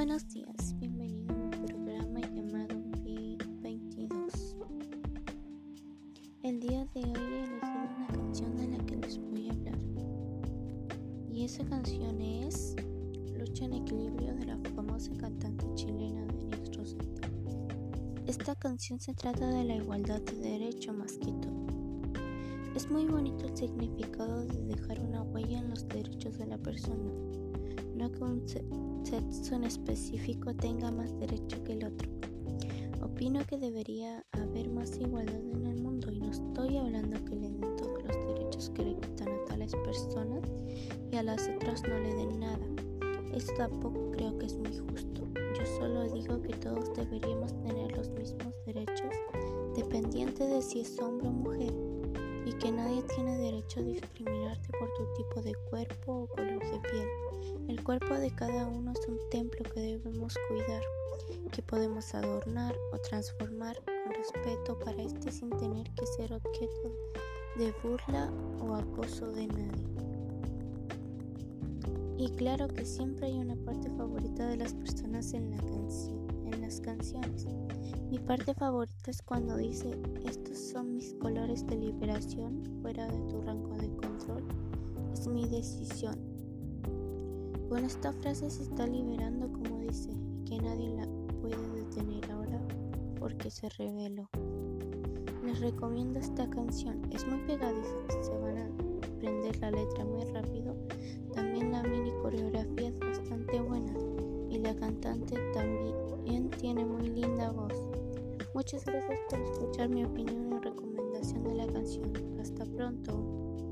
buenos días, bienvenido a mi programa llamado P22. El día de hoy he elegido una canción de la que les voy a hablar. Y esa canción es Lucha en Equilibrio de la famosa cantante chilena Denise Rosetta. Esta canción se trata de la igualdad de derecho más que todo. Es muy bonito el significado de dejar una huella en los derechos de la persona no que un sexo en específico tenga más derecho que el otro. Opino que debería haber más igualdad en el mundo y no estoy hablando que le den todos los derechos que le quitan a tales personas y a las otras no le den nada. Eso tampoco creo que es muy justo. Yo solo digo que todos deberíamos tener los mismos derechos dependiente de si es hombre o mujer y que nadie tiene derecho a discriminarte por tu tipo de cuerpo o color de piel. Cuerpo de cada uno es un templo que debemos cuidar, que podemos adornar o transformar con respeto para este sin tener que ser objeto de burla o acoso de nadie. Y claro que siempre hay una parte favorita de las personas en, en las canciones. Mi parte favorita es cuando dice, estos son mis colores de liberación fuera de tu rango de control. Es mi decisión. Bueno, esta frase se está liberando como dice, que nadie la puede detener ahora porque se reveló. Les recomiendo esta canción, es muy pegadiza, se van a aprender la letra muy rápido también la mini coreografía es bastante buena y la cantante también tiene muy linda voz. Muchas gracias por escuchar mi opinión y recomendación de la canción. Hasta pronto.